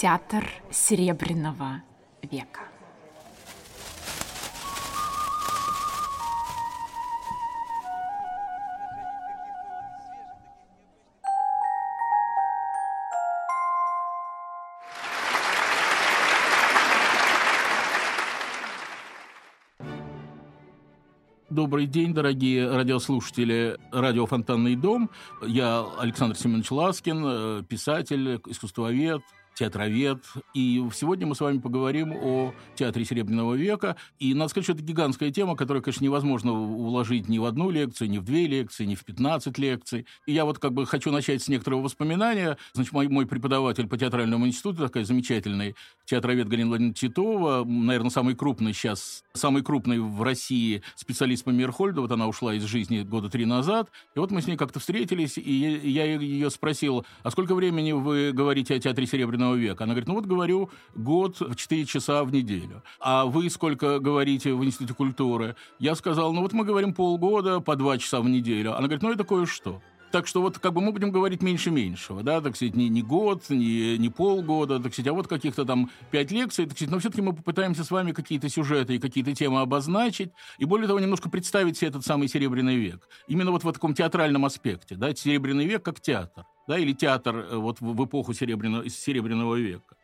Театр Серебряного века. Добрый день, дорогие радиослушатели радио «Фонтанный дом». Я Александр Семенович Ласкин, э, писатель, искусствовед, театровед. И сегодня мы с вами поговорим о театре Серебряного века. И надо сказать, что это гигантская тема, которую, конечно, невозможно уложить ни в одну лекцию, ни в две лекции, ни в 15 лекций. И я вот как бы хочу начать с некоторого воспоминания. Значит, мой, мой преподаватель по театральному институту, такой замечательный театровед Галина Владимировна Титова, наверное, самый крупный сейчас, самый крупный в России специалист по Мирхольду. Вот она ушла из жизни года три назад. И вот мы с ней как-то встретились, и я ее спросил, а сколько времени вы говорите о театре Серебряного века. Она говорит, ну вот говорю год в 4 часа в неделю. А вы сколько говорите в Институте культуры? Я сказал, ну вот мы говорим полгода по 2 часа в неделю. Она говорит, ну это кое-что. Так что вот как бы мы будем говорить меньше меньшего, да, так сказать, не, не год, не, не полгода, так сказать, а вот каких-то там пять лекций, так сказать, но все-таки мы попытаемся с вами какие-то сюжеты и какие-то темы обозначить, и более того, немножко представить себе этот самый Серебряный век. Именно вот в таком театральном аспекте, да, Серебряный век как театр да, или театр э, вот в эпоху Серебряного, Серебряного века.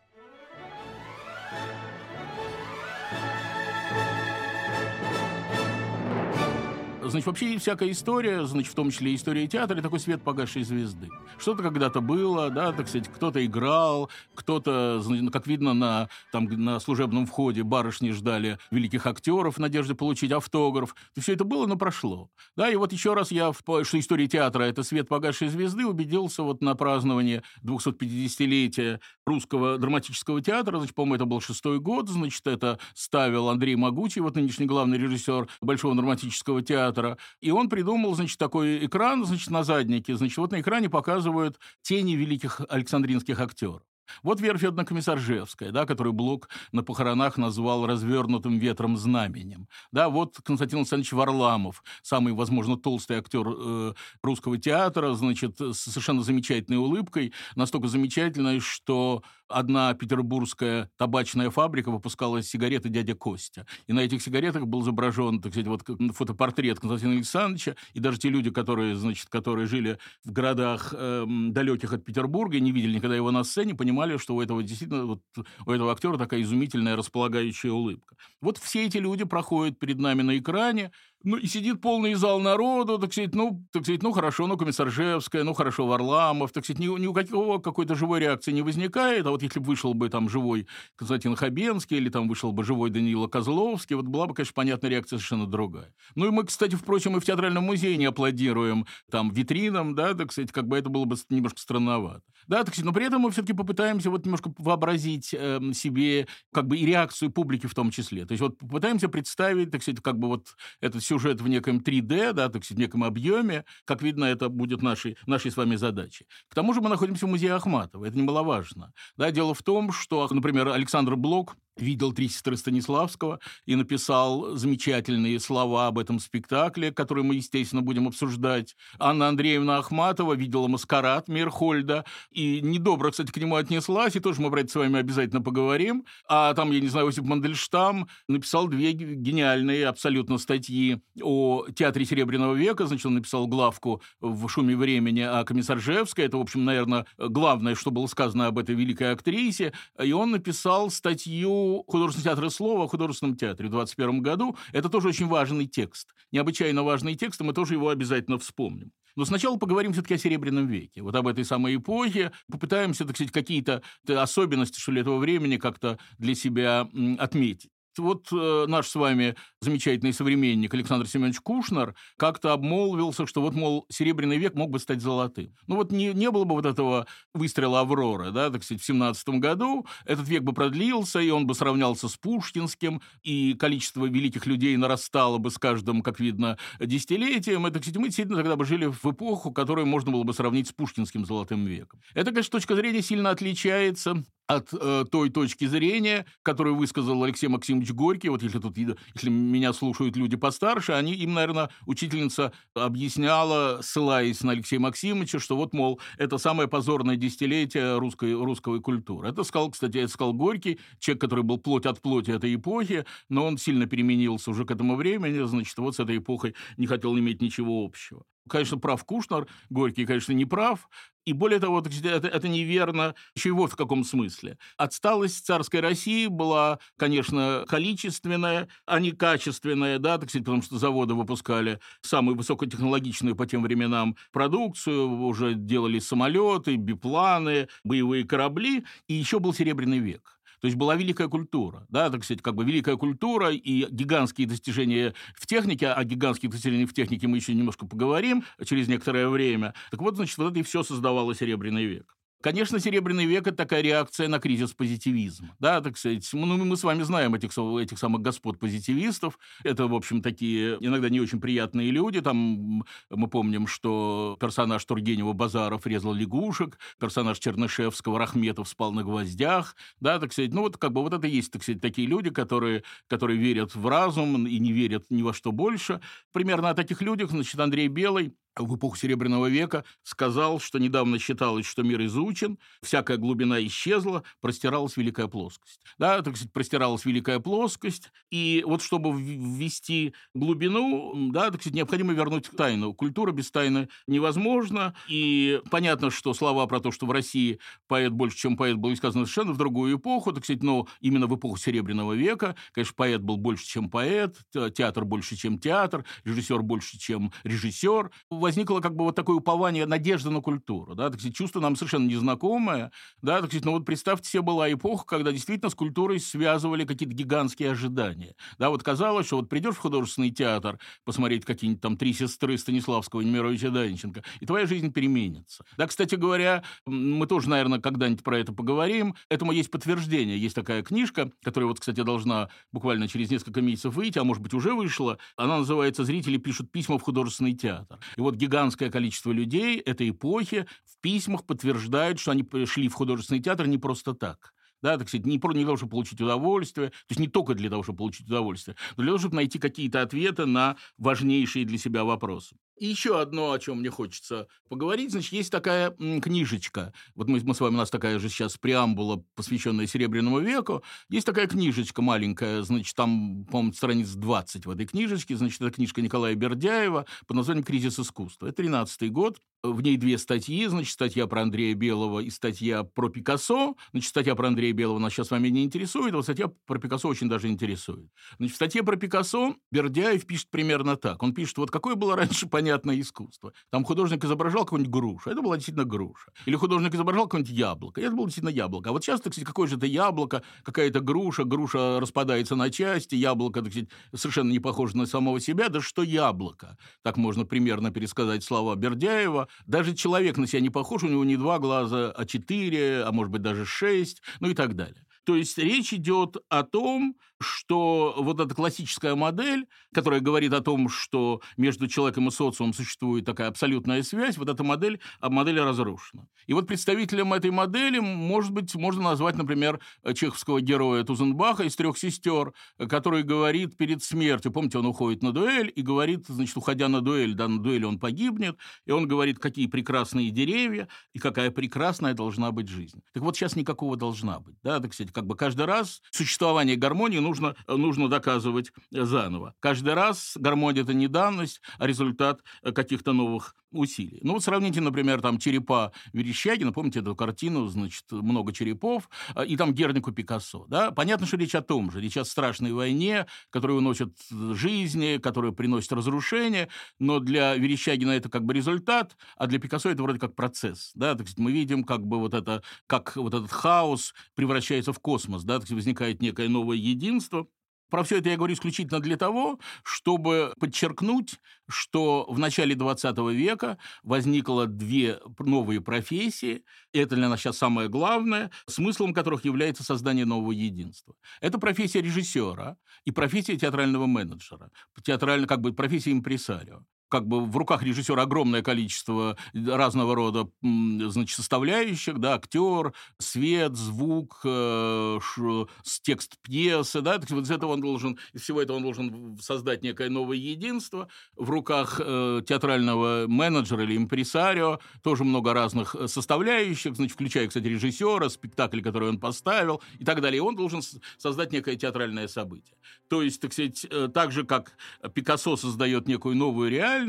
Значит, вообще всякая история, значит, в том числе история театра, такой свет погасшей звезды. Что-то когда-то было, да, так сказать, кто-то играл, кто-то, как видно, на, там, на служебном входе барышни ждали великих актеров в надежде получить автограф. Все это было, но прошло. Да, и вот еще раз я, в, что история театра – это свет погасшей звезды, убедился вот на праздновании 250-летия русского драматического театра, значит, по-моему, это был шестой год, значит, это ставил Андрей Могучий, вот нынешний главный режиссер Большого драматического театра, театра. И он придумал, значит, такой экран, значит, на заднике. Значит, вот на экране показывают тени великих александринских актеров. Вот Вера Федоровна Комиссаржевская, да, которую Блок на похоронах назвал «развернутым ветром знаменем». Да, вот Константин Александрович Варламов, самый, возможно, толстый актер э, русского театра, значит, с совершенно замечательной улыбкой, настолько замечательной, что одна петербургская табачная фабрика выпускала сигареты «Дядя Костя». И на этих сигаретах был изображен, так сказать, вот фотопортрет Константина Александровича, и даже те люди, которые, значит, которые жили в городах э, далеких от Петербурга и не видели никогда его на сцене, понимали, что у этого действительно, вот, у этого актера такая изумительная располагающая улыбка. Вот все эти люди проходят перед нами на экране, ну, и сидит полный зал народу, так сказать, ну, так сказать, ну, хорошо, ну, Комиссаржевская, ну, хорошо, Варламов, так сказать, ни, ни у какого какой-то живой реакции не возникает, а вот если бы вышел бы там живой Константин Хабенский или там вышел бы живой Даниила Козловский, вот была бы, конечно, понятная реакция совершенно другая. Ну, и мы, кстати, впрочем, и в Театральном музее не аплодируем там витринам, да, так сказать, как бы это было бы немножко странновато. Да, так сказать, но при этом мы все-таки попытаемся вот немножко вообразить э, себе как бы и реакцию публики в том числе. То есть вот попытаемся представить, так сказать, как бы вот этот сюжет в неком 3D, да, так сказать, в неком объеме. Как видно, это будет нашей, нашей с вами задачей. К тому же мы находимся в музее Ахматова, это немаловажно. Да, дело в том, что, например, Александр Блок видел «Три сестры Станиславского» и написал замечательные слова об этом спектакле, который мы, естественно, будем обсуждать. Анна Андреевна Ахматова видела «Маскарад» Мирхольда и недобро, кстати, к нему отнеслась, и тоже мы это с вами обязательно поговорим. А там, я не знаю, Осип Мандельштам написал две гениальные абсолютно статьи о театре Серебряного века. Значит, он написал главку в «Шуме времени» о Комиссаржевской. Это, в общем, наверное, главное, что было сказано об этой великой актрисе. И он написал статью художественного театра слова в художественном театре в 21 году. Это тоже очень важный текст. Необычайно важный текст, и мы тоже его обязательно вспомним. Но сначала поговорим все-таки о Серебряном веке, вот об этой самой эпохе. Попытаемся, так сказать, какие-то особенности, что ли, этого времени как-то для себя отметить вот э, наш с вами замечательный современник Александр Семенович Кушнер как-то обмолвился, что вот, мол, Серебряный век мог бы стать золотым. Ну вот не, не было бы вот этого выстрела Авроры, да, так сказать, в 17 году, этот век бы продлился, и он бы сравнялся с Пушкинским, и количество великих людей нарастало бы с каждым, как видно, десятилетием. И, так сказать, мы действительно тогда бы жили в эпоху, которую можно было бы сравнить с Пушкинским золотым веком. Это, конечно, точка зрения сильно отличается от э, той точки зрения, которую высказал Алексей Максимович Горький. Вот если тут, если меня слушают люди постарше, они, им, наверное, учительница объясняла, ссылаясь на Алексея Максимовича, что вот, мол, это самое позорное десятилетие русской, русской культуры. Это сказал, кстати, это сказал Горький, человек, который был плоть от плоти этой эпохи, но он сильно переменился уже к этому времени, значит, вот с этой эпохой не хотел иметь ничего общего. Конечно, прав Кушнер, Горький, конечно, не прав. И более того, это, это неверно еще и вот в каком смысле. Отсталость царской России была, конечно, количественная, а не качественная, да, так сказать, потому что заводы выпускали самую высокотехнологичную по тем временам продукцию, уже делали самолеты, бипланы, боевые корабли, и еще был Серебряный век. То есть была великая культура, да, так сказать, как бы великая культура и гигантские достижения в технике, о гигантских достижениях в технике мы еще немножко поговорим через некоторое время. Так вот, значит, вот это и все создавало Серебряный век. Конечно, Серебряный век – это такая реакция на кризис позитивизма. Да, так сказать, ну, мы с вами знаем этих, этих самых господ-позитивистов. Это, в общем, такие иногда не очень приятные люди. Там мы помним, что персонаж Тургенева Базаров резал лягушек, персонаж Чернышевского Рахметов спал на гвоздях. Да, так сказать, ну вот как бы вот это есть, так сказать, такие люди, которые, которые верят в разум и не верят ни во что больше. Примерно о таких людях, значит, Андрей Белый в эпоху Серебряного века сказал, что недавно считалось, что мир изучен, всякая глубина исчезла, простиралась великая плоскость. Да, так сказать, простиралась великая плоскость, и вот чтобы ввести глубину, да, так сказать, необходимо вернуть тайну. Культура без тайны невозможна, и понятно, что слова про то, что в России поэт больше, чем поэт, были сказаны совершенно в другую эпоху, так сказать, но именно в эпоху Серебряного века, конечно, поэт был больше, чем поэт, театр больше, чем театр, режиссер больше, чем режиссер. В возникло как бы вот такое упование, надежда на культуру, да, так сказать, чувство нам совершенно незнакомое, да, так сказать, ну вот представьте себе, была эпоха, когда действительно с культурой связывали какие-то гигантские ожидания, да, вот казалось, что вот придешь в художественный театр посмотреть какие-нибудь там «Три сестры» Станиславского Немировича Данченко, и твоя жизнь переменится. Да, кстати говоря, мы тоже, наверное, когда-нибудь про это поговорим, этому есть подтверждение, есть такая книжка, которая вот, кстати, должна буквально через несколько месяцев выйти, а может быть уже вышла, она называется «Зрители пишут письма в художественный театр». И вот гигантское количество людей этой эпохи в письмах подтверждают, что они пришли в художественный театр не просто так. Да, так сказать, не, не для того, чтобы получить удовольствие, то есть не только для того, чтобы получить удовольствие, но для того, чтобы найти какие-то ответы на важнейшие для себя вопросы. И еще одно, о чем мне хочется поговорить, значит, есть такая книжечка. Вот мы, мы с вами, у нас такая же сейчас преамбула, посвященная Серебряному веку. Есть такая книжечка маленькая, значит, там, по-моему, страниц 20 в этой книжечке. Значит, это книжка Николая Бердяева под названием «Кризис искусства». Это 13 год. В ней две статьи, значит, статья про Андрея Белого и статья про Пикассо. Значит, статья про Андрея Белого нас сейчас вами не интересует, а вот статья про Пикассо очень даже интересует. Значит, в статье про Пикассо Бердяев пишет примерно так. Он пишет, вот какое было раньше понятное искусство. Там художник изображал какую-нибудь грушу, это была действительно груша. Или художник изображал какое-нибудь яблоко, это было действительно яблоко. А вот сейчас, так сказать, какое же это яблоко, какая-то груша, груша распадается на части, яблоко, так сказать, совершенно не похоже на самого себя, да что яблоко? Так можно примерно пересказать слова Бердяева. Даже человек на себя не похож, у него не два глаза, а четыре, а может быть даже шесть, ну и так далее. То есть речь идет о том, что вот эта классическая модель, которая говорит о том, что между человеком и социумом существует такая абсолютная связь, вот эта модель, а модель разрушена. И вот представителем этой модели, может быть, можно назвать, например, чеховского героя Тузенбаха из «Трех сестер», который говорит перед смертью, помните, он уходит на дуэль и говорит, значит, уходя на дуэль, да, на дуэли он погибнет, и он говорит, какие прекрасные деревья и какая прекрасная должна быть жизнь. Так вот, сейчас никакого должна быть, да, так сказать, как бы каждый раз существование гармонии нужно, нужно доказывать заново. Каждый раз гармония – это не данность, а результат каких-то новых усилий. Ну вот сравните, например, там черепа Верещагина, помните эту картину, значит, много черепов, и там Гернику Пикассо. Да? Понятно, что речь о том же, речь о страшной войне, которая уносит жизни, которая приносит разрушение, но для Верещагина это как бы результат, а для Пикассо это вроде как процесс. Да? Так сказать, мы видим, как бы вот это, как вот этот хаос превращается в космос, да? так сказать, возникает некое новое единство, про все это я говорю исключительно для того, чтобы подчеркнуть, что в начале 20 века возникло две новые профессии, это для нас сейчас самое главное, смыслом которых является создание нового единства. Это профессия режиссера и профессия театрального менеджера, театрально, как бы профессия импресарио. Как бы в руках режиссера огромное количество разного рода, значит, составляющих, да, актер, свет, звук, э, ш, текст пьесы, да, так вот из этого он должен, из всего этого он должен создать некое новое единство. В руках э, театрального менеджера или импресарио тоже много разных э, составляющих, значит, включая, кстати, режиссера, спектакль, который он поставил и так далее. И он должен создать некое театральное событие. То есть, так сказать, э, так же, как Пикассо создает некую новую реальность,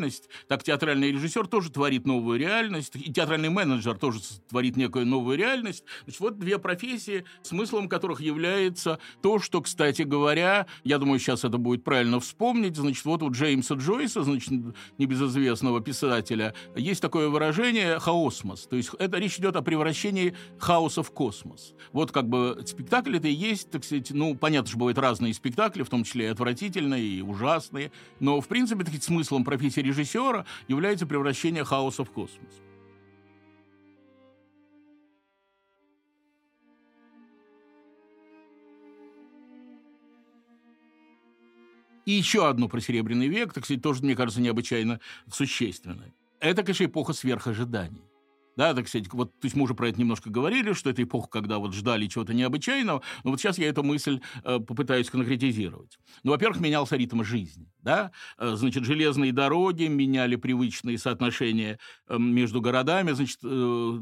так театральный режиссер тоже творит новую реальность, и театральный менеджер тоже творит некую новую реальность. Значит, вот две профессии, смыслом которых является то, что, кстати говоря, я думаю, сейчас это будет правильно вспомнить, значит, вот у Джеймса Джойса, значит, небезызвестного писателя, есть такое выражение «хаосмос», то есть это речь идет о превращении хаоса в космос. Вот как бы спектакль это и есть, так сказать, ну, понятно, что бывают разные спектакли, в том числе и отвратительные, и ужасные, но, в принципе, таки, смыслом профессии режиссера является превращение хаоса в космос. И еще одно про Серебряный век, так сказать, тоже, мне кажется, необычайно существенное. Это, конечно, эпоха сверхожиданий. Да, так сказать, вот, то есть мы уже про это немножко говорили, что это эпоха, когда вот ждали чего-то необычайного, но вот сейчас я эту мысль э, попытаюсь конкретизировать. Ну, во-первых, менялся ритм жизни, да, э, значит, железные дороги меняли привычные соотношения э, между городами, значит, э,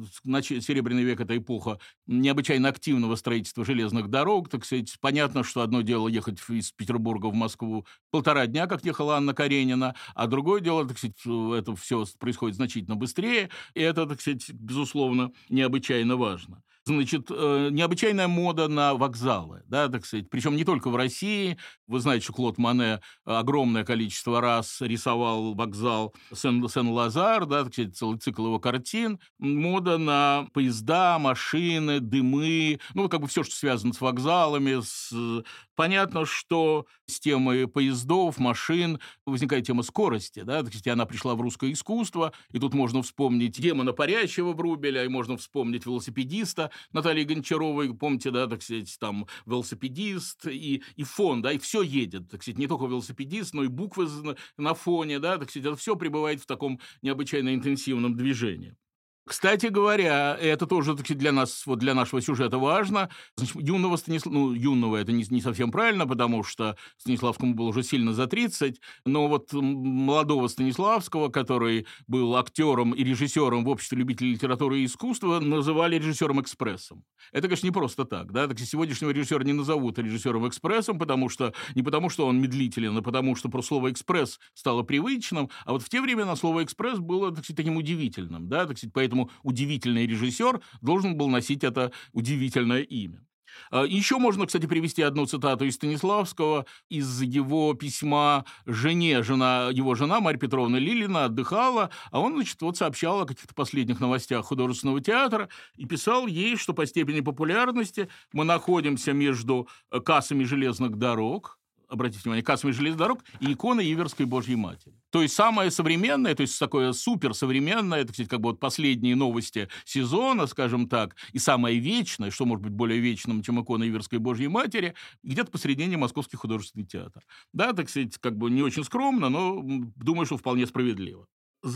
Серебряный век – это эпоха необычайно активного строительства железных дорог, так сказать, понятно, что одно дело ехать из Петербурга в Москву полтора дня, как ехала Анна Каренина, а другое дело, так сказать, это все происходит значительно быстрее, и это, так сказать, безусловно, необычайно важно. Значит, э, необычайная мода на вокзалы, да, так сказать. Причем не только в России. Вы знаете, что Клод Мане огромное количество раз рисовал вокзал Сен- Сен-Лазар, да, так сказать, целый цикл его картин. Мода на поезда, машины, дымы, ну, как бы все, что связано с вокзалами, с Понятно, что с темой поездов, машин возникает тема скорости. Да? Кстати, она пришла в русское искусство, и тут можно вспомнить демона парящего Брубеля, и можно вспомнить велосипедиста Натальи Гончаровой, помните, да, так сказать, там велосипедист и, и фон, да, и все едет, так сказать, не только велосипедист, но и буквы на фоне, да, так сказать, это все пребывает в таком необычайно интенсивном движении. Кстати говоря, это тоже для нас, вот для нашего сюжета важно. Значит, юного Станислава, ну, юного это не, не совсем правильно, потому что Станиславскому было уже сильно за 30, но вот молодого Станиславского, который был актером и режиссером в обществе любителей литературы и искусства, называли режиссером-экспрессом. Это, конечно, не просто так, да, так сегодняшнего режиссера не назовут режиссером-экспрессом, потому что, не потому что он медлителен, а потому что просто слово «экспресс» стало привычным, а вот в те времена слово «экспресс» было, так сказать, таким удивительным, да, так сказать, поэтому поэтому удивительный режиссер должен был носить это удивительное имя. А, Еще можно, кстати, привести одну цитату из Станиславского, из его письма жене. Жена, его жена, Марья Петровна Лилина, отдыхала, а он, значит, вот сообщал о каких-то последних новостях художественного театра и писал ей, что по степени популярности мы находимся между кассами железных дорог, обратите внимание, кассовый железных дорог и икона Иверской Божьей Матери. То есть самое современное, то есть такое суперсовременное, это, кстати, как бы вот последние новости сезона, скажем так, и самое вечное, что может быть более вечным, чем икона Иверской Божьей Матери, где-то посредине Московский художественный театр. Да, так сказать, как бы не очень скромно, но думаю, что вполне справедливо.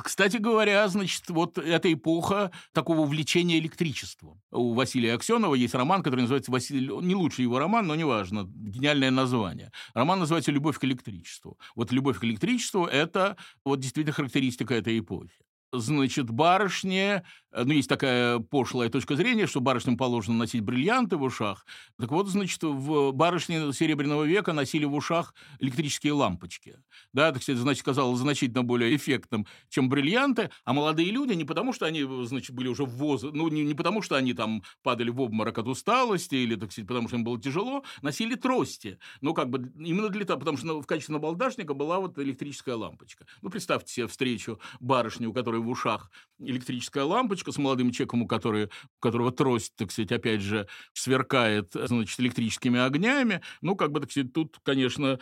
Кстати говоря, значит, вот эта эпоха такого увлечения электричеством. У Василия Аксенова есть роман, который называется «Василий...» Не лучший его роман, но неважно, гениальное название. Роман называется «Любовь к электричеству». Вот «Любовь к электричеству» — это вот действительно характеристика этой эпохи значит, барышне, э, ну, есть такая пошлая точка зрения, что барышням положено носить бриллианты в ушах. Так вот, значит, в барышне Серебряного века носили в ушах электрические лампочки. Да, так сказать, значит, казалось значительно более эффектным, чем бриллианты. А молодые люди не потому, что они, значит, были уже в возрасте, ну, не, не потому, что они там падали в обморок от усталости или, так сказать, потому что им было тяжело, носили трости. Ну, как бы именно для того, потому что в качестве набалдашника была вот электрическая лампочка. Ну, представьте себе встречу барышни, у которой которой в ушах электрическая лампочка с молодым человеком, у, которой, у которого трость, так сказать, опять же, сверкает, значит, электрическими огнями. Ну, как бы, так сказать, тут, конечно,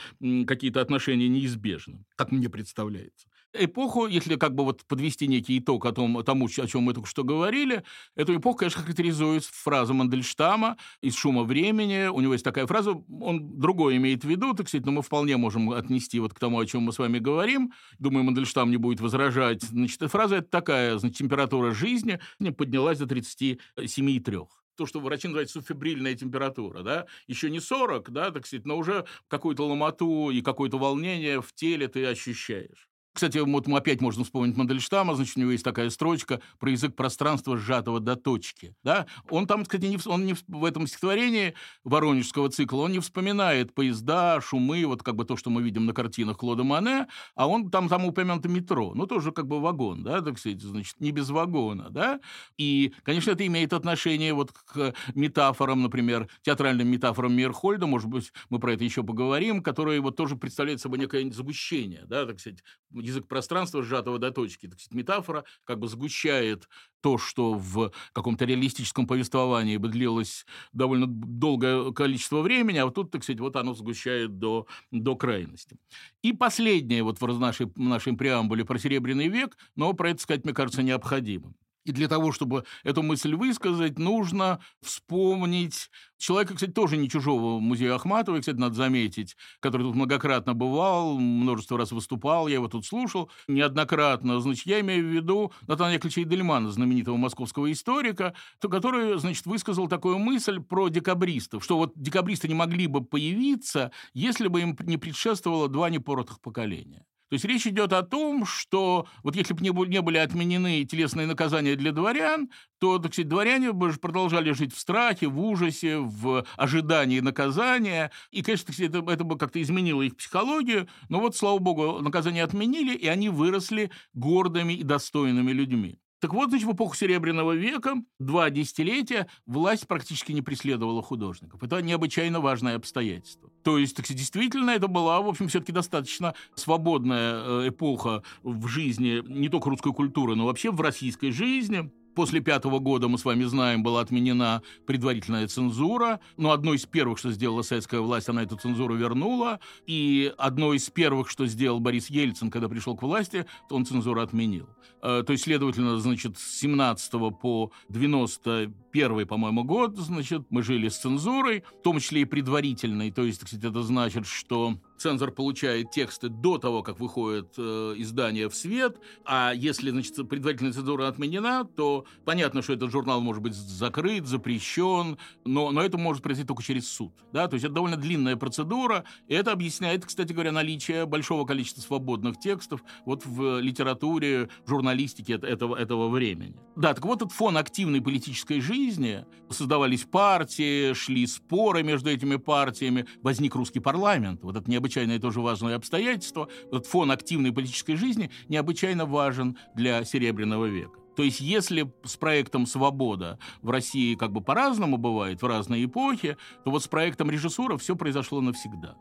какие-то отношения неизбежны, как мне представляется. Эпоху, если как бы вот подвести некий итог о том, тому, о чем мы только что говорили, эту эпоху, конечно, характеризует фраза Мандельштама из «Шума времени». У него есть такая фраза, он другое имеет в виду, так сказать, но мы вполне можем отнести вот к тому, о чем мы с вами говорим. Думаю, Мандельштам не будет возражать. Значит, фраза это такая, значит, температура жизни поднялась до 37,3 то, что врачи называют субфибрильная температура, да, еще не 40, да, так сказать, но уже какую-то ломоту и какое-то волнение в теле ты ощущаешь. Кстати, вот опять можем вспомнить Мандельштама, значит, у него есть такая строчка про язык пространства, сжатого до точки. Да? Он там, кстати, не, он не в этом стихотворении воронежского цикла, он не вспоминает поезда, шумы, вот как бы то, что мы видим на картинах Клода Мане, а он там, там упомянуто метро, ну, тоже как бы вагон, да, так сказать, значит, не без вагона, да, и, конечно, это имеет отношение вот к метафорам, например, театральным метафорам Мирхольда, может быть, мы про это еще поговорим, которые вот тоже представляют собой некое сгущение, да, так сказать, язык пространства, сжатого до точки. Так сказать, метафора как бы сгущает то, что в каком-то реалистическом повествовании бы длилось довольно долгое количество времени, а вот тут, так сказать, вот оно сгущает до, до крайности. И последнее вот в нашей, нашей преамбуле про Серебряный век, но про это сказать, мне кажется, необходимым. И для того, чтобы эту мысль высказать, нужно вспомнить человека, кстати, тоже не чужого музея Ахматовой, кстати, надо заметить, который тут многократно бывал, множество раз выступал, я его тут слушал неоднократно. Значит, я имею в виду Натана Яковлевича Эдельмана, знаменитого московского историка, то, который, значит, высказал такую мысль про декабристов, что вот декабристы не могли бы появиться, если бы им не предшествовало два непоротых поколения. То есть речь идет о том, что вот если бы не были отменены телесные наказания для дворян, то, так сказать, дворяне бы продолжали жить в страхе, в ужасе, в ожидании наказания. И, конечно, это, это бы как-то изменило их психологию. Но вот, слава богу, наказания отменили, и они выросли гордыми и достойными людьми. Так вот, значит, в эпоху Серебряного века, два десятилетия, власть практически не преследовала художников. Это необычайно важное обстоятельство. То есть, так, действительно, это была, в общем, все-таки достаточно свободная э, эпоха в жизни не только русской культуры, но вообще в российской жизни. После пятого года, мы с вами знаем, была отменена предварительная цензура. Но одно из первых, что сделала советская власть, она эту цензуру вернула. И одно из первых, что сделал Борис Ельцин, когда пришел к власти, он цензуру отменил. Э, то есть, следовательно, значит, с 17 по 91 по-моему, год, значит, мы жили с цензурой, в том числе и предварительной. То есть, кстати, это значит, что цензор получает тексты до того, как выходит э, издание в свет, а если, значит, предварительная цензура отменена, то понятно, что этот журнал может быть закрыт, запрещен, но, но это может произойти только через суд. Да? То есть это довольно длинная процедура, и это объясняет, кстати говоря, наличие большого количества свободных текстов вот в литературе, в журналистике этого, этого времени. Да, так вот этот фон активной политической жизни, создавались партии, шли споры между этими партиями, возник русский парламент, вот это необычайно необычайное тоже важное обстоятельство. Вот фон активной политической жизни необычайно важен для Серебряного века. То есть если с проектом «Свобода» в России как бы по-разному бывает, в разные эпохи, то вот с проектом режиссура все произошло навсегда.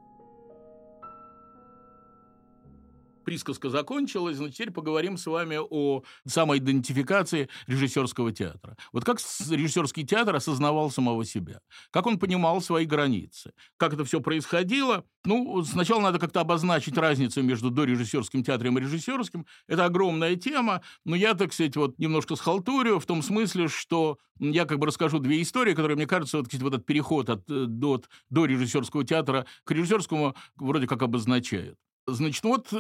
Присказка закончилась, но теперь поговорим с вами о самоидентификации режиссерского театра. Вот как режиссерский театр осознавал самого себя, как он понимал свои границы, как это все происходило. Ну, сначала надо как-то обозначить разницу между дорежиссерским театром и режиссерским. Это огромная тема, но я, так сказать, вот немножко схалтурю в том смысле, что я как бы расскажу две истории, которые, мне кажется, вот, вот этот переход от, от до режиссерского театра к режиссерскому вроде как обозначают. Значит, вот э,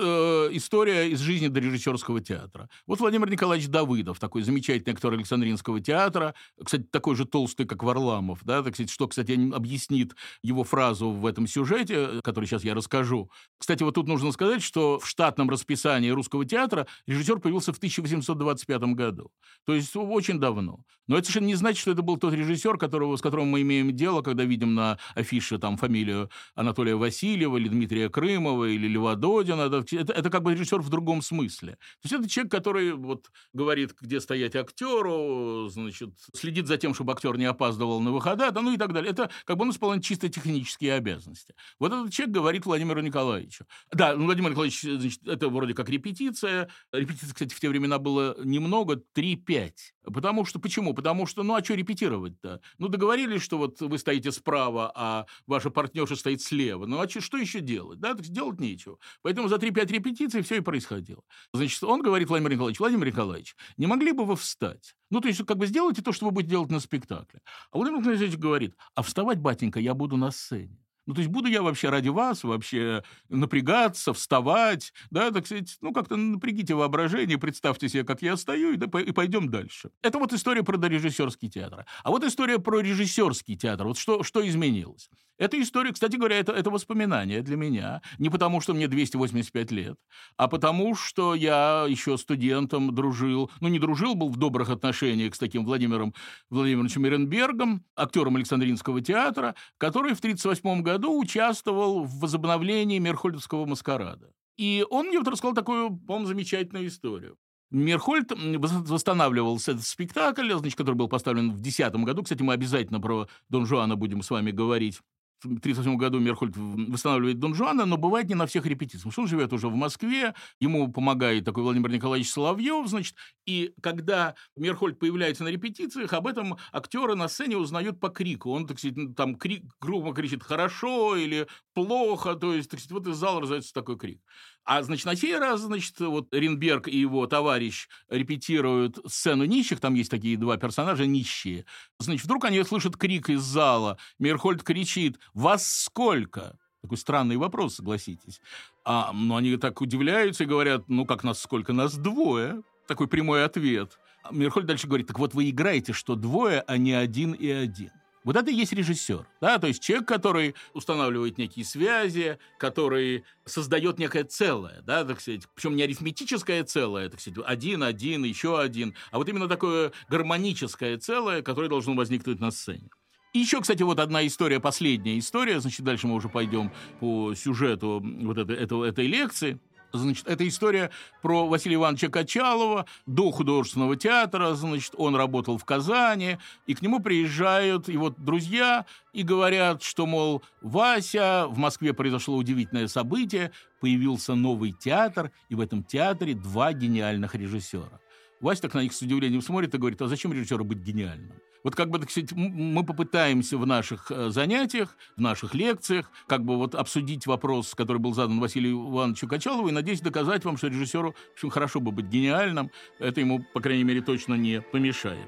история из жизни дорежиссерского театра. Вот Владимир Николаевич Давыдов, такой замечательный актер Александринского театра, кстати, такой же толстый, как Варламов, да, так сказать, что, кстати, объяснит его фразу в этом сюжете, который сейчас я расскажу. Кстати, вот тут нужно сказать, что в штатном расписании русского театра режиссер появился в 1825 году. То есть очень давно. Но это совершенно не значит, что это был тот режиссер, которого, с которым мы имеем дело, когда видим на афише там фамилию Анатолия Васильева или Дмитрия Крымова или Льва Додина. Это, это, это как бы режиссер в другом смысле. То есть это человек, который вот говорит, где стоять актеру, значит, следит за тем, чтобы актер не опаздывал на выхода, да, ну и так далее. Это как бы он исполняет чисто технические обязанности. Вот этот человек говорит Владимиру Николаевичу. Да, ну, Владимир Николаевич, значит, это вроде как репетиция. Репетиция, кстати, в те времена было немного, 3-5. Потому что, почему? Потому что, ну, а что репетировать-то? Ну, договорились, что вот вы стоите справа, а ваша партнерша стоит слева. Ну, а что, что еще делать? Да, так делать нечего. Поэтому за 3-5 репетиций все и происходило. Значит, он говорит Владимир Николаевич, Владимир Николаевич, не могли бы вы встать? Ну, то есть, как бы сделайте то, что вы будете делать на спектакле. А Владимир Николаевич говорит, а вставать, батенька, я буду на сцене. Ну, то есть буду я вообще ради вас вообще напрягаться, вставать, да, так сказать, ну, как-то напрягите воображение, представьте себе, как я стою, и, да, и пойдем дальше. Это вот история про дорежиссерский театр. А вот история про режиссерский театр. Вот что, что изменилось? Эта история, кстати говоря, это, это воспоминание для меня. Не потому, что мне 285 лет, а потому, что я еще студентом дружил. Ну, не дружил, был в добрых отношениях с таким Владимиром Владимировичем Эренбергом, актером Александринского театра, который в 1938 году участвовал в возобновлении Мерхольдовского маскарада. И он мне вот рассказал такую, по-моему, замечательную историю. Мерхольд восстанавливал этот спектакль, значит, который был поставлен в 2010 году. Кстати, мы обязательно про Дон Жуана будем с вами говорить 1938 году Мерхольд восстанавливает Дон Жуана, но бывает не на всех репетициях. Он живет уже в Москве, ему помогает такой Владимир Николаевич Соловьев, значит, и когда Мерхольд появляется на репетициях, об этом актеры на сцене узнают по крику. Он, так сказать, там крик, грубо кричит «хорошо» или «плохо», то есть, так сказать, вот из зала раздается такой крик. А, значит, на сей раз, значит, вот Ринберг и его товарищ репетируют сцену нищих, там есть такие два персонажа нищие. Значит, вдруг они слышат крик из зала, Мирхольд кричит «Вас сколько?» Такой странный вопрос, согласитесь. А, но они так удивляются и говорят, ну как нас сколько? Нас двое. Такой прямой ответ. Мирхольд дальше говорит, так вот вы играете, что двое, а не один и один. Вот это и есть режиссер, да, то есть человек, который устанавливает некие связи, который создает некое целое, да, так сказать, причем не арифметическое целое, так сказать, один, один, еще один, а вот именно такое гармоническое целое, которое должно возникнуть на сцене. И еще, кстати, вот одна история, последняя история, значит, дальше мы уже пойдем по сюжету вот этой, этой, этой лекции – Значит, это история про Василия Ивановича Качалова, до художественного театра, значит, он работал в Казани, и к нему приезжают его друзья и говорят, что, мол, Вася, в Москве произошло удивительное событие, появился новый театр, и в этом театре два гениальных режиссера. Вася так на них с удивлением смотрит и говорит, а зачем режиссеру быть гениальным? Вот как бы, так сказать, мы попытаемся в наших э, занятиях, в наших лекциях, как бы вот обсудить вопрос, который был задан Василию Ивановичу Качалову, и надеюсь доказать вам, что режиссеру, в хорошо бы быть гениальным, это ему, по крайней мере, точно не помешает.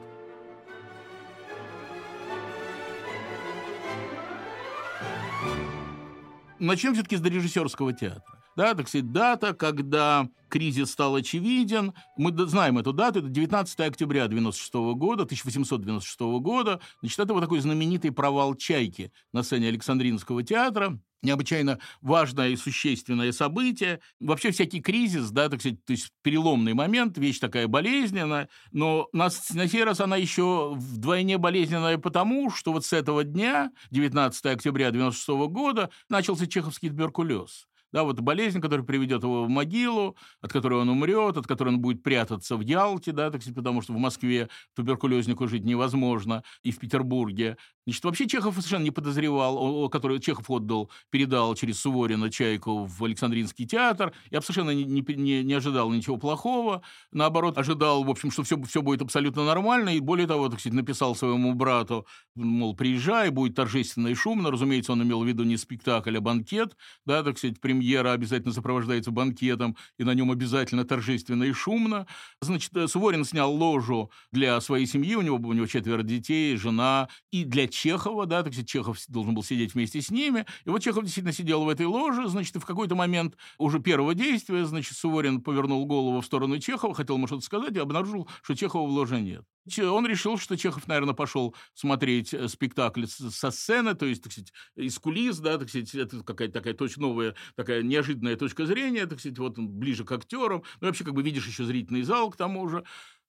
Начнем все-таки с дорежиссерского театра да, так сказать, дата, когда кризис стал очевиден. Мы знаем эту дату, это 19 октября 96 года, 1896 года. Значит, это вот такой знаменитый провал «Чайки» на сцене Александринского театра необычайно важное и существенное событие. Вообще всякий кризис, да, так сказать, то есть переломный момент, вещь такая болезненная, но на, на сей раз она еще вдвойне болезненная потому, что вот с этого дня, 19 октября 1996 года, начался чеховский туберкулез. Да, вот болезнь, которая приведет его в могилу, от которой он умрет, от которой он будет прятаться в Ялте, да, так сказать, потому что в Москве туберкулезнику жить невозможно, и в Петербурге. Значит, вообще Чехов совершенно не подозревал, который Чехов отдал, передал через Суворина Чайку в Александринский театр, я совершенно не, не, не ожидал ничего плохого, наоборот, ожидал, в общем, что все, все будет абсолютно нормально, и более того, так сказать, написал своему брату, мол, приезжай, будет торжественно и шумно, разумеется, он имел в виду не спектакль, а банкет, да, так сказать, премьера обязательно сопровождается банкетом, и на нем обязательно торжественно и шумно. Значит, э, Суворин снял ложу для своей семьи, у него, у него четверо детей, жена, и для Чехова, да, так сказать, Чехов должен был сидеть вместе с ними, и вот Чехов действительно сидел в этой ложе, значит, и в какой-то момент уже первого действия, значит, Суворин повернул голову в сторону Чехова, хотел ему что-то сказать, и обнаружил, что Чехова в ложе нет. Он решил, что Чехов, наверное, пошел смотреть э, спектакль со сцены, то есть, так сказать, из кулис, да, так сказать, это какая-то такая точка новая, такая неожиданная точка зрения, так сказать, вот он ближе к актерам, ну, вообще, как бы видишь еще зрительный зал к тому же.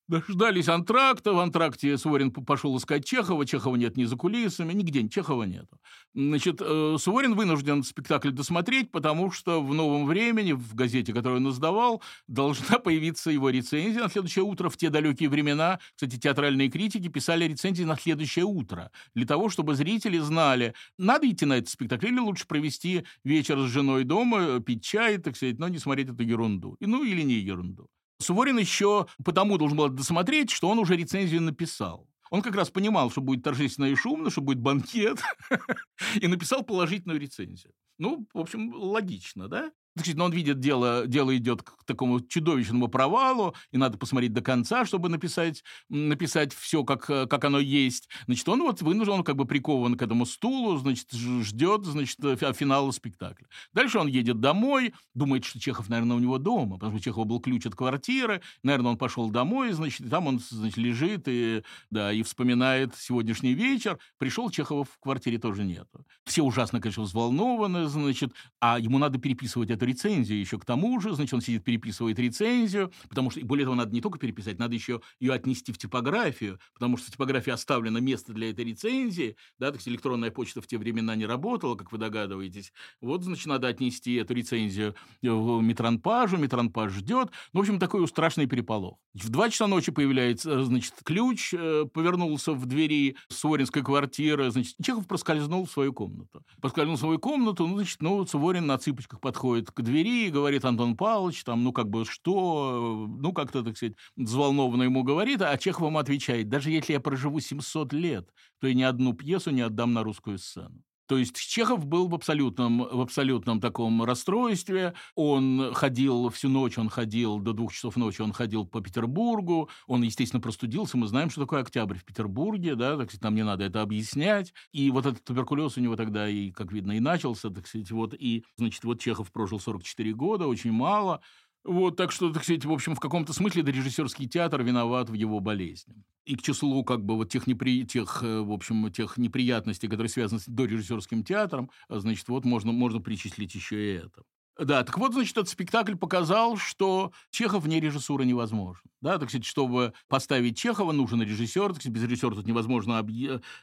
Дождались антракта. В антракте Суворин пошел искать Чехова. Чехова нет ни за кулисами, нигде Чехова нет. Значит, э, Суворин вынужден спектакль досмотреть, потому что в «Новом времени», в газете, которую он издавал, должна появиться его рецензия на следующее утро. В те далекие времена, кстати, театральные критики писали рецензии на следующее утро, для того, чтобы зрители знали, надо идти на этот спектакль или лучше провести вечер с женой дома, пить чай, так сказать, но не смотреть эту ерунду. Ну или не ерунду. Суворин еще потому должен был досмотреть, что он уже рецензию написал. Он как раз понимал, что будет торжественно и шумно, что будет банкет, и написал положительную рецензию. Ну, в общем, логично, да? Но он видит, дело, дело идет к такому чудовищному провалу, и надо посмотреть до конца, чтобы написать, написать все, как, как оно есть. Значит, он вот вынужден, он как бы прикован к этому стулу, значит, ждет, значит, финала спектакля. Дальше он едет домой, думает, что Чехов, наверное, у него дома, потому что у Чехова был ключ от квартиры, наверное, он пошел домой, значит, и там он, значит, лежит и, да, и вспоминает сегодняшний вечер. Пришел, Чехова в квартире тоже нету. Все ужасно, конечно, взволнованы, значит, а ему надо переписывать эту рецензию еще к тому же, значит, он сидит, переписывает рецензию, потому что, более того, надо не только переписать, надо еще ее отнести в типографию, потому что в типографии оставлено место для этой рецензии, да, так электронная почта в те времена не работала, как вы догадываетесь. Вот, значит, надо отнести эту рецензию в метранпажу, метранпаж ждет. Ну, в общем, такой страшный переполох. В два часа ночи появляется, значит, ключ, э, повернулся в двери Суворинской квартиры, значит, Чехов проскользнул в свою комнату. Проскользнул в свою комнату, ну, значит, ну, Суворин на цыпочках подходит к двери и говорит Антон Павлович, там, ну, как бы, что, ну, как-то, так сказать, взволнованно ему говорит, а Чехов ему отвечает, даже если я проживу 700 лет, то я ни одну пьесу не отдам на русскую сцену. То есть Чехов был в абсолютном, в абсолютном таком расстройстве. Он ходил всю ночь, он ходил до двух часов ночи, он ходил по Петербургу. Он, естественно, простудился. Мы знаем, что такое октябрь в Петербурге, да, так сказать, нам не надо это объяснять. И вот этот туберкулез у него тогда и, как видно, и начался, так сказать, вот. И, значит, вот Чехов прожил 44 года, очень мало. Вот, так что, так сказать, в общем, в каком-то смысле режиссерский театр виноват в его болезни. И к числу как бы вот тех, непри... тех, э, в общем, тех неприятностей, которые связаны с дорежиссерским театром, значит, вот можно, можно причислить еще и это. Да, так вот, значит, этот спектакль показал, что Чехов вне режиссуры невозможен. Да, так сказать, чтобы поставить Чехова, нужен режиссер, так сказать, без режиссера тут невозможно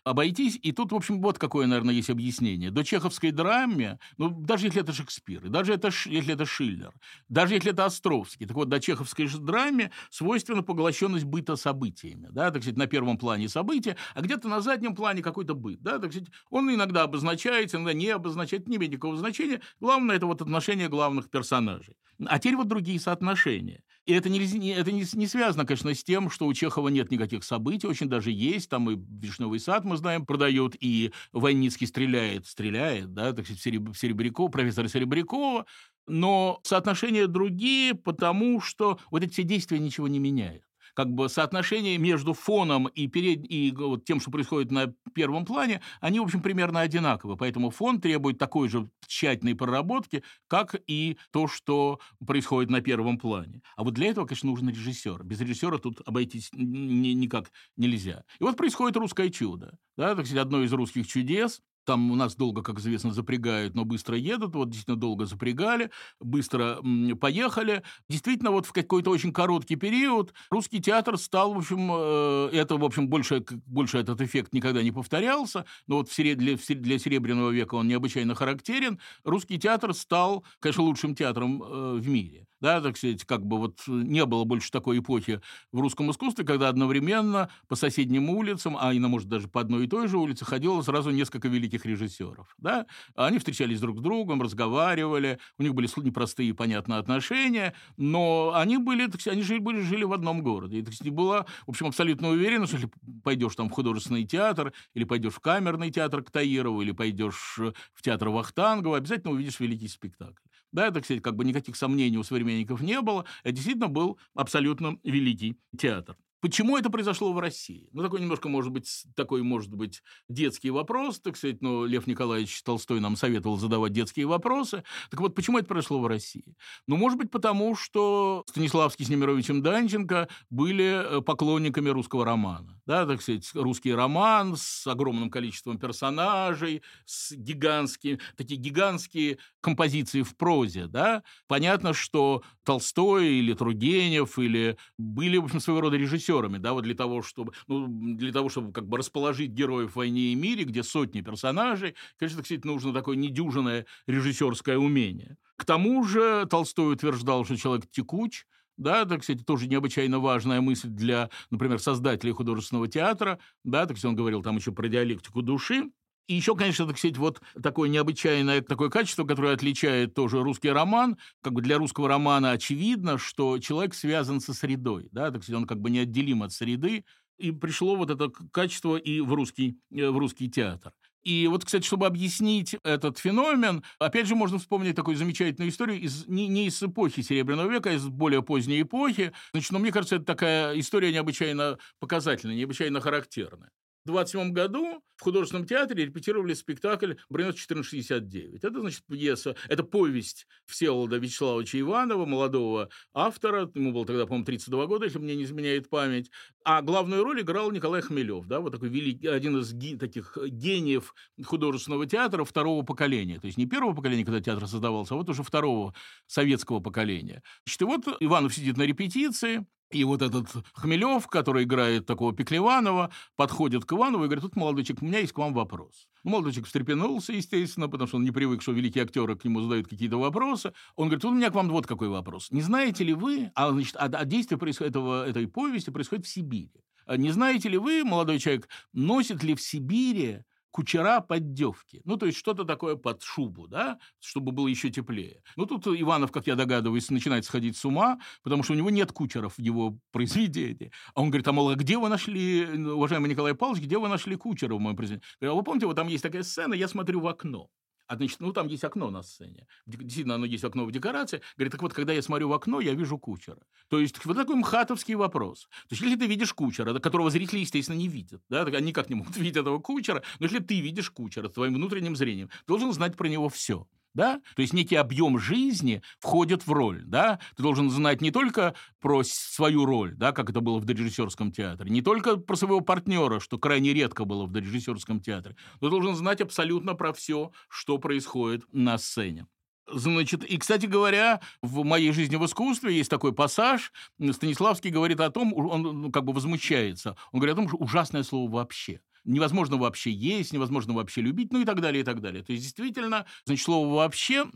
обойтись. И тут, в общем, вот какое, наверное, есть объяснение. До чеховской драме, ну, даже если это Шекспир, и даже это, если это Шиллер, даже если это Островский, так вот, до чеховской же драме свойственна поглощенность быта событиями. Да, так сказать, на первом плане события, а где-то на заднем плане какой-то быт. Да, так сказать, он иногда обозначается, иногда не обозначает, не имеет никакого значения. Главное, это вот отношение главных персонажей. А теперь вот другие соотношения. И это не, это не, не связано, конечно, с тем, что у Чехова нет никаких событий, очень даже есть, там и «Вишневый сад», мы знаем, продают, и Войницкий стреляет, стреляет, да, так сказать, в Серебрякова, профессора Серебрякова, но соотношения другие, потому что вот эти все действия ничего не меняют как бы соотношение между фоном и, перед... и вот тем, что происходит на первом плане, они, в общем, примерно одинаковы. Поэтому фон требует такой же тщательной проработки, как и то, что происходит на первом плане. А вот для этого, конечно, нужен режиссер. Без режиссера тут обойтись ни, никак нельзя. И вот происходит русское чудо. Да, так сказать, одно из русских чудес, там у нас долго, как известно, запрягают, но быстро едут. Вот действительно долго запрягали, быстро поехали. Действительно, вот в какой-то очень короткий период русский театр стал, в общем, э, это, в общем, больше, больше этот эффект никогда не повторялся, но вот для, для Серебряного века он необычайно характерен. Русский театр стал, конечно, лучшим театром э, в мире да, так сказать, как бы вот не было больше такой эпохи в русском искусстве, когда одновременно по соседним улицам, а иногда, может, даже по одной и той же улице ходило сразу несколько великих режиссеров, да, они встречались друг с другом, разговаривали, у них были непростые, понятные отношения, но они были, так сказать, они жили, были, жили в одном городе, и, так сказать, была, в общем, абсолютно уверена, что если пойдешь там в художественный театр, или пойдешь в камерный театр к Таирову, или пойдешь в театр Вахтангова, обязательно увидишь великий спектакль. Да, это, кстати, как бы никаких сомнений у современников не было. Это действительно был абсолютно великий театр. Почему это произошло в России? Ну, такой немножко, может быть, такой, может быть, детский вопрос, так сказать, но Лев Николаевич Толстой нам советовал задавать детские вопросы. Так вот, почему это произошло в России? Ну, может быть, потому что Станиславский с Немировичем Данченко были э, поклонниками русского романа. Да, так сказать, русский роман с огромным количеством персонажей, с гигантскими, такие гигантские композиции в прозе, да. Понятно, что Толстой или Тургенев или были, в общем, своего рода режиссеры режиссерами, да, вот для того, чтобы, ну, для того, чтобы как бы расположить героев в «Войне и мире», где сотни персонажей, конечно, кстати, нужно такое недюжинное режиссерское умение. К тому же Толстой утверждал, что человек текуч, да, это, кстати, тоже необычайно важная мысль для, например, создателей художественного театра, да, так он говорил там еще про диалектику души, И еще, конечно, так сказать, вот такое необычайное такое качество, которое отличает тоже русский роман. Как бы для русского романа очевидно, что человек связан со средой, да, так сказать, он как бы неотделим от среды. И пришло вот это качество и в русский, э, в русский театр. И вот, кстати, чтобы объяснить этот феномен, опять же, можно вспомнить такую замечательную историю из, не, не из эпохи Серебряного века, а из более поздней эпохи. Значит, но мне кажется, это такая история необычайно показательная, необычайно характерная. В 27 году в художественном театре репетировали спектакль «Брюнет 1469». Это, значит, пьеса, это повесть Всеволода Вячеславовича Иванова, молодого автора, ему было тогда, по-моему, 32 года, если мне не изменяет память, а главную роль играл Николай Хмелев, да, вот такой великий, один из ги, таких гениев художественного театра второго поколения, то есть не первого поколения, когда театр создавался, а вот уже второго советского поколения. Значит, и вот Иванов сидит на репетиции, и вот этот Хмелев, который играет такого Пеклеванова, подходит к Иванову и говорит, тут, молодой человек, у меня есть к вам вопрос. Молодой человек встрепенулся, естественно, потому что он не привык, что великие актеры к нему задают какие-то вопросы. Он говорит, у меня к вам вот какой вопрос. Не знаете ли вы, а, значит, а, а происходит, этого, этой повести происходит в Сибири. А не знаете ли вы, молодой человек, носит ли в Сибири кучера поддевки. Ну, то есть что-то такое под шубу, да, чтобы было еще теплее. Ну, тут Иванов, как я догадываюсь, начинает сходить с ума, потому что у него нет кучеров в его произведении. А он говорит, а мол, а где вы нашли, уважаемый Николай Павлович, где вы нашли кучера в моем произведении? Говорю, а вы помните, вот там есть такая сцена, я смотрю в окно. А значит, ну там есть окно на сцене. Действительно, оно есть окно в декорации. Говорит, так вот, когда я смотрю в окно, я вижу кучера. То есть вот такой мхатовский вопрос. То есть если ты видишь кучера, которого зрители, естественно, не видят, да, они никак не могут видеть этого кучера, но если ты видишь кучера твоим внутренним зрением, должен знать про него все да? То есть некий объем жизни входит в роль, да? Ты должен знать не только про свою роль, да, как это было в дорежиссерском театре, не только про своего партнера, что крайне редко было в дорежиссерском театре, но должен знать абсолютно про все, что происходит на сцене. Значит, и, кстати говоря, в моей жизни в искусстве есть такой пассаж. Станиславский говорит о том, он ну, как бы возмущается. Он говорит о том, что ужасное слово вообще невозможно вообще есть, невозможно вообще любить, ну и так далее, и так далее. То есть, действительно, значит, слово «вообще»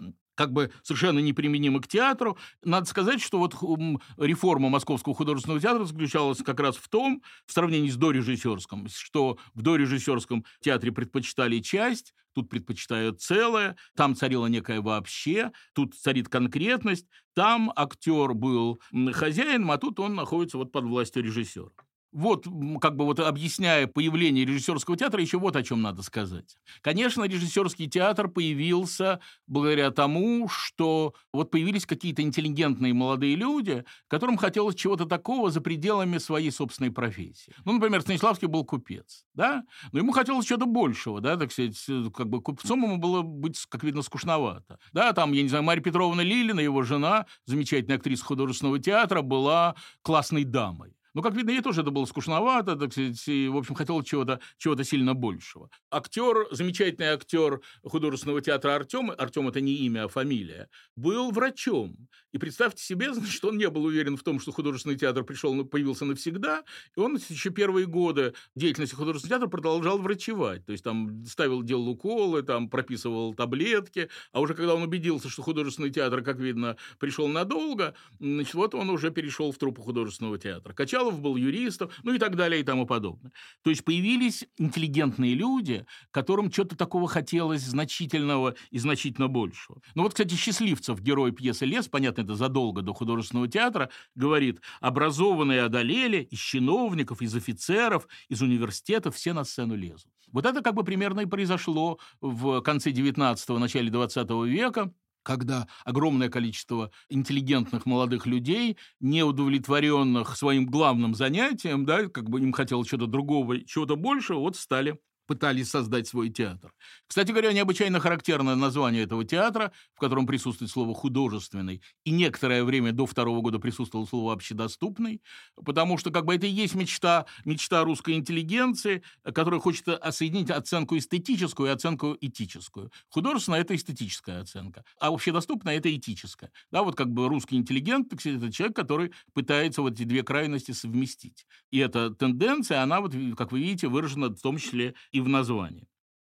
как бы совершенно неприменимо к театру. Надо сказать, что вот реформа Московского художественного театра заключалась как раз в том, в сравнении с дорежиссерским, что в дорежиссерском театре предпочитали часть, тут предпочитают целое, там царила некая вообще, тут царит конкретность, там актер был хозяином, а тут он находится вот под властью режиссера. Вот, как бы вот объясняя появление режиссерского театра, еще вот о чем надо сказать. Конечно, режиссерский театр появился благодаря тому, что вот появились какие-то интеллигентные молодые люди, которым хотелось чего-то такого за пределами своей собственной профессии. Ну, например, Станиславский был купец, да, но ему хотелось чего-то большего, да, так сказать, как бы купцом ему было быть, как видно, скучновато. Да, там, я не знаю, Марья Петровна Лилина, его жена, замечательная актриса художественного театра, была классной дамой. Но, как видно, ей тоже это было скучновато, так сказать, и, в общем, хотел чего-то чего сильно большего. Актер, замечательный актер художественного театра Артем, Артем это не имя, а фамилия, был врачом. И представьте себе, значит, он не был уверен в том, что художественный театр пришел, появился навсегда, и он еще первые годы деятельности художественного театра продолжал врачевать. То есть там ставил, делал уколы, там прописывал таблетки, а уже когда он убедился, что художественный театр, как видно, пришел надолго, значит, вот он уже перешел в труппу художественного театра. Качал Мочалов был юристом, ну и так далее и тому подобное. То есть появились интеллигентные люди, которым что-то такого хотелось значительного и значительно большего. Ну вот, кстати, Счастливцев, герой пьесы «Лес», понятно, это задолго до художественного театра, говорит, образованные одолели, из чиновников, из офицеров, из университетов все на сцену лезут. Вот это как бы примерно и произошло в конце 19-го, начале 20 века, когда огромное количество интеллигентных молодых людей, неудовлетворенных своим главным занятием, да, как бы им хотелось чего-то другого, чего-то большего, вот стали пытались создать свой театр. Кстати говоря, необычайно характерное название этого театра, в котором присутствует слово «художественный», и некоторое время до второго года присутствовало слово «общедоступный», потому что как бы это и есть мечта, мечта русской интеллигенции, которая хочет соединить оценку эстетическую и оценку этическую. Художественная – это эстетическая оценка, а общедоступная – это этическая. Да, вот как бы русский интеллигент – это человек, который пытается вот эти две крайности совместить. И эта тенденция, она вот, как вы видите, выражена в том числе и в названии.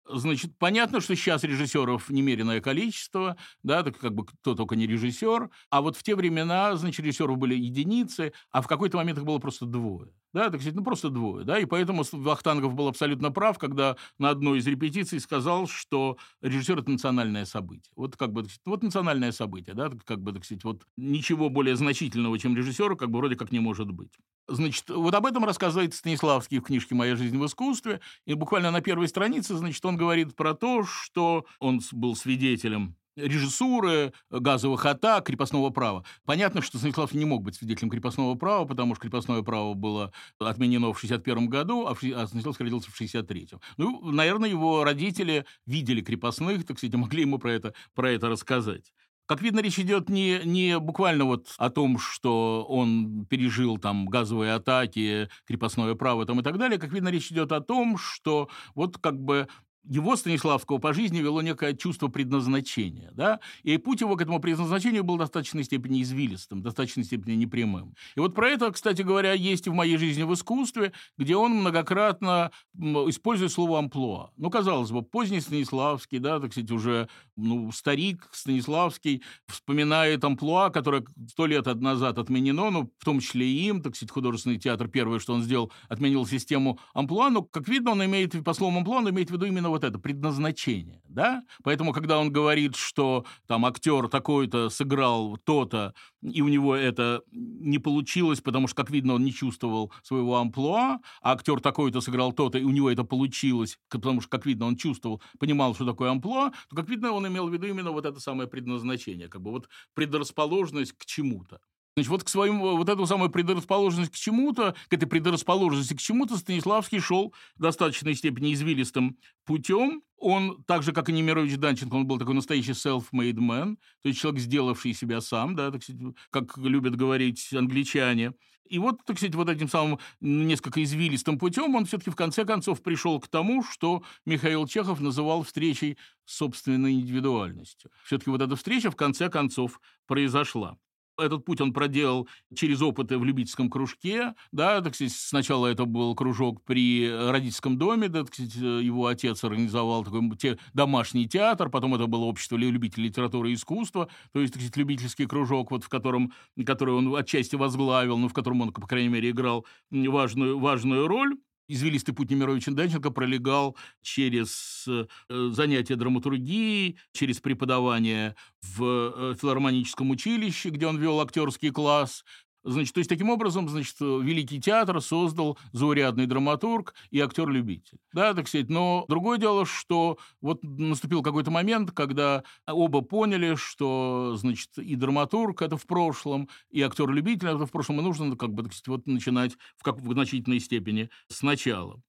Значит, понятно, что сейчас режиссеров немереное количество, да, так как бы кто только не режиссер, а вот в те времена, значит, режиссеров были единицы, а в какой-то момент их было просто двое. Да, так сказать, ну просто двое, да, и поэтому Вахтангов был абсолютно прав, когда на одной из репетиций сказал, что режиссер – это национальное событие. Вот как бы, вот национальное событие, да, как бы, так сказать, вот ничего более значительного, чем режиссера, как бы вроде как не может быть. Значит, вот об этом рассказывает Станиславский в книжке «Моя жизнь в искусстве», и буквально на первой странице, значит, он говорит про то, что он был свидетелем режиссуры, газовых атак, крепостного права. Понятно, что Станислав не мог быть свидетелем крепостного права, потому что крепостное право было отменено в 61 году, а, а Станиславский родился в 63-м. Ну, наверное, его родители видели крепостных, так сказать, могли ему про это, про это рассказать. Как видно, речь идет не, не буквально вот о том, что он пережил там газовые атаки, крепостное право там, и так далее. Как видно, речь идет о том, что вот как бы его, Станиславского, по жизни вело некое чувство предназначения, да, и путь его к этому предназначению был в достаточной степени извилистым, в достаточной степени непрямым. И вот про это, кстати говоря, есть и в моей жизни в искусстве, где он многократно использует слово «амплуа». Ну, казалось бы, поздний Станиславский, да, так сказать, уже ну, старик Станиславский вспоминает амплуа, которое сто лет назад отменено, ну, в том числе и им, так сказать, художественный театр, первое, что он сделал, отменил систему амплуа, но, как видно, он имеет, по словам амплуа, он имеет в виду именно вот это предназначение, да? Поэтому, когда он говорит, что там актер такой-то сыграл то-то, и у него это не получилось, потому что, как видно, он не чувствовал своего амплуа, а актер такой-то сыграл то-то, и у него это получилось, потому что, как видно, он чувствовал, понимал, что такое амплуа, то, как видно, он имел в виду именно вот это самое предназначение, как бы вот предрасположенность к чему-то. Значит, вот к своему, вот эту самую предрасположенность к чему-то, к этой предрасположенности к чему-то Станиславский шел в достаточной степени извилистым путем. Он, так же, как и Немирович Данченко, он был такой настоящий self-made man, то есть человек, сделавший себя сам, да, так сказать, как любят говорить англичане. И вот, так сказать, вот этим самым несколько извилистым путем он все-таки в конце концов пришел к тому, что Михаил Чехов называл встречей собственной индивидуальностью. Все-таки вот эта встреча в конце концов произошла этот путь он проделал через опыты в любительском кружке, да, так сказать, сначала это был кружок при родительском доме, да, так сказать, его отец организовал такой те, домашний театр, потом это было общество любителей литературы и искусства, то есть, так сказать, любительский кружок, вот в котором, который он отчасти возглавил, но в котором он, по крайней мере, играл важную, важную роль извилистый путь Немировича Данченко пролегал через э, занятия драматургией, через преподавание в э, филармоническом училище, где он вел актерский класс, Значит, то есть таким образом, значит, Великий театр создал заурядный драматург и актер-любитель. Да, так сказать. Но другое дело, что вот наступил какой-то момент, когда оба поняли, что, значит, и драматург это в прошлом, и актер-любитель это в прошлом, и нужно, как бы, так сказать, вот начинать в, как, в значительной степени сначала.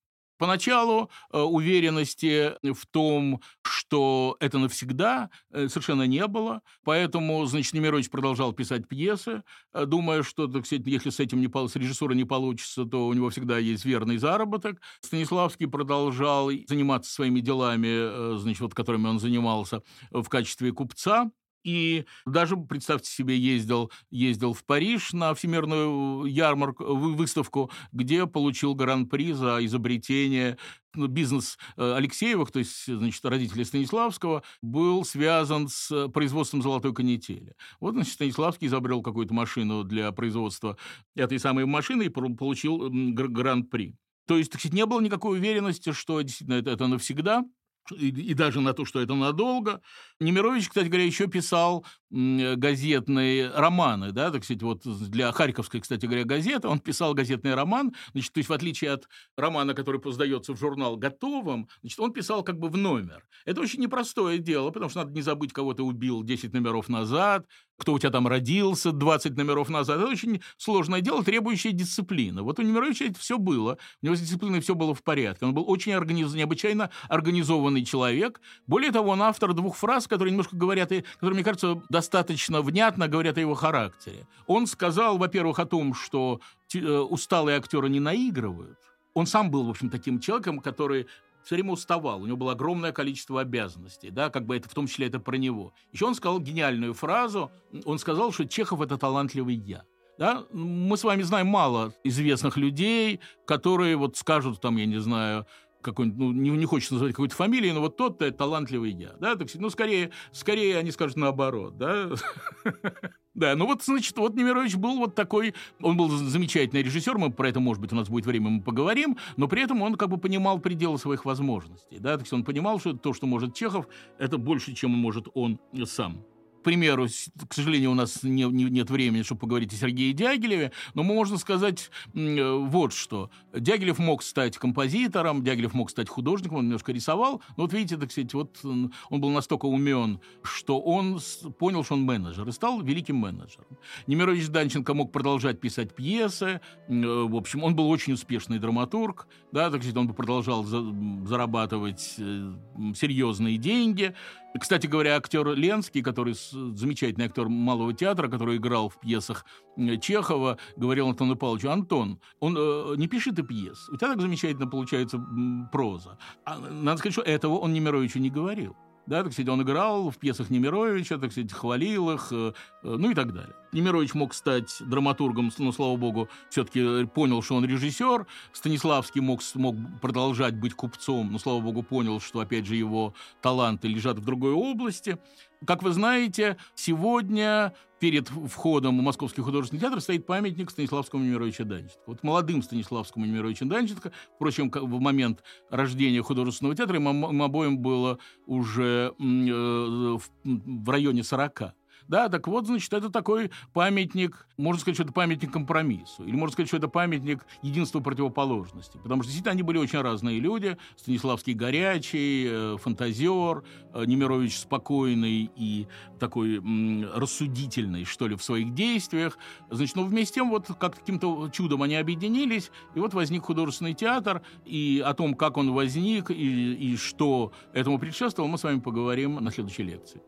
Поначалу э, уверенности в том, что это навсегда, э, совершенно не было. Поэтому, значит, Немирович продолжал писать пьесы, э, думая, что, так сказать, если с этим не, с режиссурой не получится, то у него всегда есть верный заработок. Станиславский продолжал заниматься своими делами, значит, вот которыми он занимался в качестве купца. И даже, представьте себе, ездил, ездил в Париж на всемирную ярмарку, выставку, где получил гран-при за изобретение ну, бизнес э, Алексеевых, то есть, значит, родителей Станиславского, был связан с производством золотой канители. Вот, значит, Станиславский изобрел какую-то машину для производства этой самой машины и получил гран-при. То есть, так сказать, не было никакой уверенности, что действительно это, это навсегда и, и даже на то, что это надолго. Немирович, кстати говоря, еще писал газетные романы, да, так сказать, вот для Харьковской, кстати говоря, газеты, он писал газетный роман, значит, то есть в отличие от романа, который сдается в журнал готовым, значит, он писал как бы в номер. Это очень непростое дело, потому что надо не забыть, кого ты убил 10 номеров назад, кто у тебя там родился 20 номеров назад. Это очень сложное дело, требующее дисциплины. Вот у Немировича это все было. У него с дисциплиной все было в порядке. Он был очень организ... необычайно организованный человек. Более того, он автор двух фраз, которые немножко говорят, и которые, мне кажется, достаточно внятно говорят о его характере. Он сказал, во-первых, о том, что э, усталые актеры не наигрывают. Он сам был, в общем, таким человеком, который все время уставал, у него было огромное количество обязанностей, да, как бы это в том числе это про него. Еще он сказал гениальную фразу, он сказал, что Чехов это талантливый я. Да? Мы с вами знаем мало известных людей, которые вот скажут там, я не знаю, какой-нибудь, ну, не, не хочется назвать какой-то фамилии, но вот тот-то талантливый я, да, так ну, скорее, скорее они скажут наоборот, да. Да, ну вот, значит, вот Немирович был вот такой, он был замечательный режиссер, мы про это, может быть, у нас будет время, мы поговорим, но при этом он как бы понимал пределы своих возможностей, да, то есть он понимал, что то, что может Чехов, это больше, чем может он сам примеру, к сожалению, у нас не, не, нет времени, чтобы поговорить о Сергее Дягилеве, но можно сказать э, вот что. Дягилев мог стать композитором, Дягилев мог стать художником, он немножко рисовал, но вот видите, так сказать, вот он был настолько умен, что он понял, что он менеджер, и стал великим менеджером. Немирович Данченко мог продолжать писать пьесы, э, в общем, он был очень успешный драматург, да, так сказать, он продолжал за, зарабатывать э, серьезные деньги, кстати говоря, актер Ленский, который замечательный актер малого театра, который играл в пьесах Чехова, говорил Антону Павловичу, Антон, он э, не пишет и пьес. У тебя так замечательно получается проза. А, надо сказать, что этого он Немировичу не говорил. Да, так сказать, он играл в пьесах Немировича, так сказать, хвалил их, э, э, ну и так далее. Немирович мог стать драматургом, но, слава богу, все-таки понял, что он режиссер. Станиславский мог, мог продолжать быть купцом, но, слава богу, понял, что, опять же, его таланты лежат в другой области. Как вы знаете, сегодня перед входом в Московский художественный театр стоит памятник Станиславскому Немировичу Данченко. Вот молодым Станиславскому Немировичу Данченко, впрочем, в момент рождения художественного театра им обоим было уже э, в районе 40. Да, так вот, значит, это такой памятник, можно сказать, что это памятник компромиссу, или можно сказать, что это памятник единства противоположностей, потому что действительно они были очень разные люди. Станиславский горячий, э, фантазер, э, Немирович спокойный и такой рассудительный, что ли, в своих действиях. Значит, но вместе с тем вот как каким-то чудом они объединились, и вот возник художественный театр, и о том, как он возник, и, и что этому предшествовало, мы с вами поговорим на следующей лекции.